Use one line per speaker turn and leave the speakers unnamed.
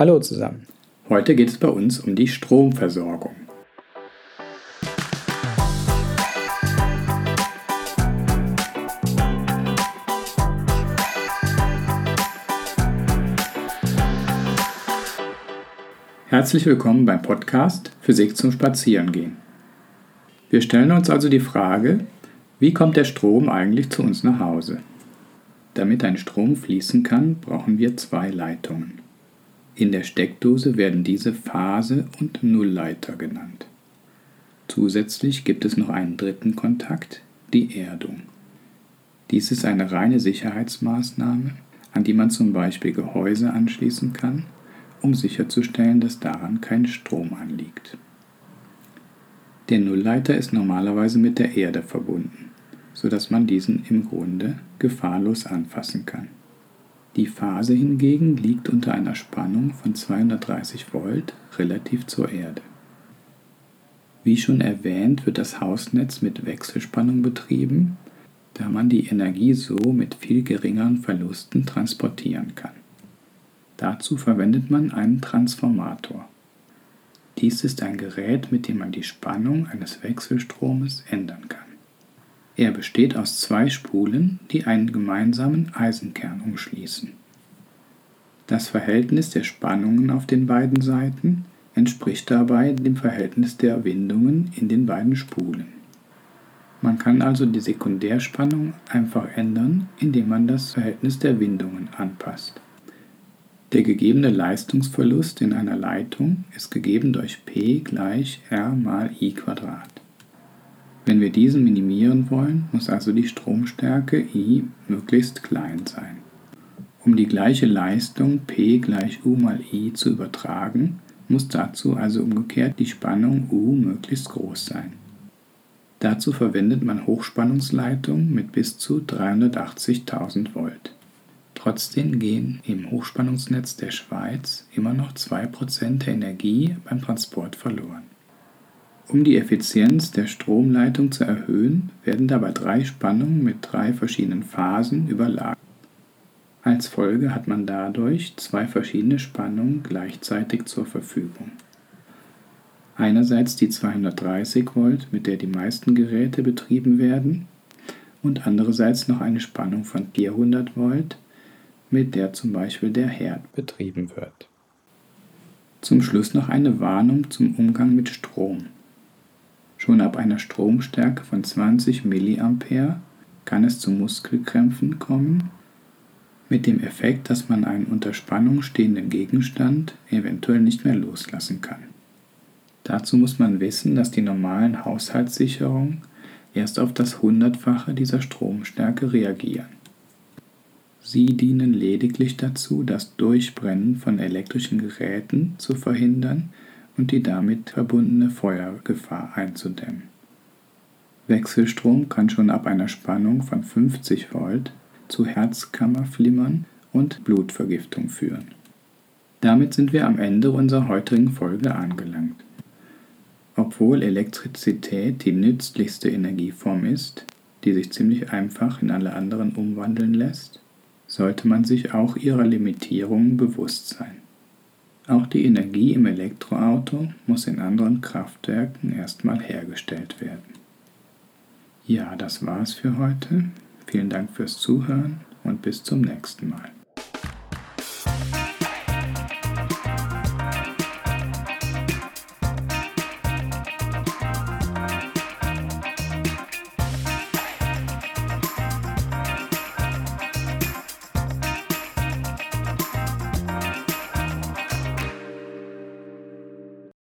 Hallo zusammen.
Heute geht es bei uns um die Stromversorgung. Herzlich willkommen beim Podcast Physik zum Spazierengehen. Wir stellen uns also die Frage, wie kommt der Strom eigentlich zu uns nach Hause? Damit ein Strom fließen kann, brauchen wir zwei Leitungen. In der Steckdose werden diese Phase- und Nullleiter genannt. Zusätzlich gibt es noch einen dritten Kontakt, die Erdung. Dies ist eine reine Sicherheitsmaßnahme, an die man zum Beispiel Gehäuse anschließen kann, um sicherzustellen, dass daran kein Strom anliegt. Der Nullleiter ist normalerweise mit der Erde verbunden, sodass man diesen im Grunde gefahrlos anfassen kann. Die Phase hingegen liegt unter einer Spannung von 230 Volt relativ zur Erde. Wie schon erwähnt, wird das Hausnetz mit Wechselspannung betrieben, da man die Energie so mit viel geringeren Verlusten transportieren kann. Dazu verwendet man einen Transformator. Dies ist ein Gerät, mit dem man die Spannung eines Wechselstromes ändern kann. Er besteht aus zwei Spulen, die einen gemeinsamen Eisenkern umschließen. Das Verhältnis der Spannungen auf den beiden Seiten entspricht dabei dem Verhältnis der Windungen in den beiden Spulen. Man kann also die Sekundärspannung einfach ändern, indem man das Verhältnis der Windungen anpasst. Der gegebene Leistungsverlust in einer Leitung ist gegeben durch P gleich R mal I Quadrat. Wenn wir diesen minimieren wollen, muss also die Stromstärke I möglichst klein sein. Um die gleiche Leistung P gleich U mal I zu übertragen, muss dazu also umgekehrt die Spannung U möglichst groß sein. Dazu verwendet man Hochspannungsleitungen mit bis zu 380.000 Volt. Trotzdem gehen im Hochspannungsnetz der Schweiz immer noch 2% der Energie beim Transport verloren. Um die Effizienz der Stromleitung zu erhöhen, werden dabei drei Spannungen mit drei verschiedenen Phasen überlagert. Als Folge hat man dadurch zwei verschiedene Spannungen gleichzeitig zur Verfügung. Einerseits die 230 Volt, mit der die meisten Geräte betrieben werden, und andererseits noch eine Spannung von 400 Volt, mit der zum Beispiel der Herd betrieben wird. Zum Schluss noch eine Warnung zum Umgang mit Strom. Schon ab einer Stromstärke von 20 mA kann es zu Muskelkrämpfen kommen, mit dem Effekt, dass man einen unter Spannung stehenden Gegenstand eventuell nicht mehr loslassen kann. Dazu muss man wissen, dass die normalen Haushaltssicherungen erst auf das Hundertfache dieser Stromstärke reagieren. Sie dienen lediglich dazu, das Durchbrennen von elektrischen Geräten zu verhindern und die damit verbundene Feuergefahr einzudämmen. Wechselstrom kann schon ab einer Spannung von 50 Volt zu Herzkammerflimmern und Blutvergiftung führen. Damit sind wir am Ende unserer heutigen Folge angelangt. Obwohl Elektrizität die nützlichste Energieform ist, die sich ziemlich einfach in alle anderen umwandeln lässt, sollte man sich auch ihrer Limitierungen bewusst sein. Auch die Energie im Elektroauto muss in anderen Kraftwerken erstmal hergestellt werden. Ja, das war's für heute. Vielen Dank fürs Zuhören und bis zum nächsten Mal.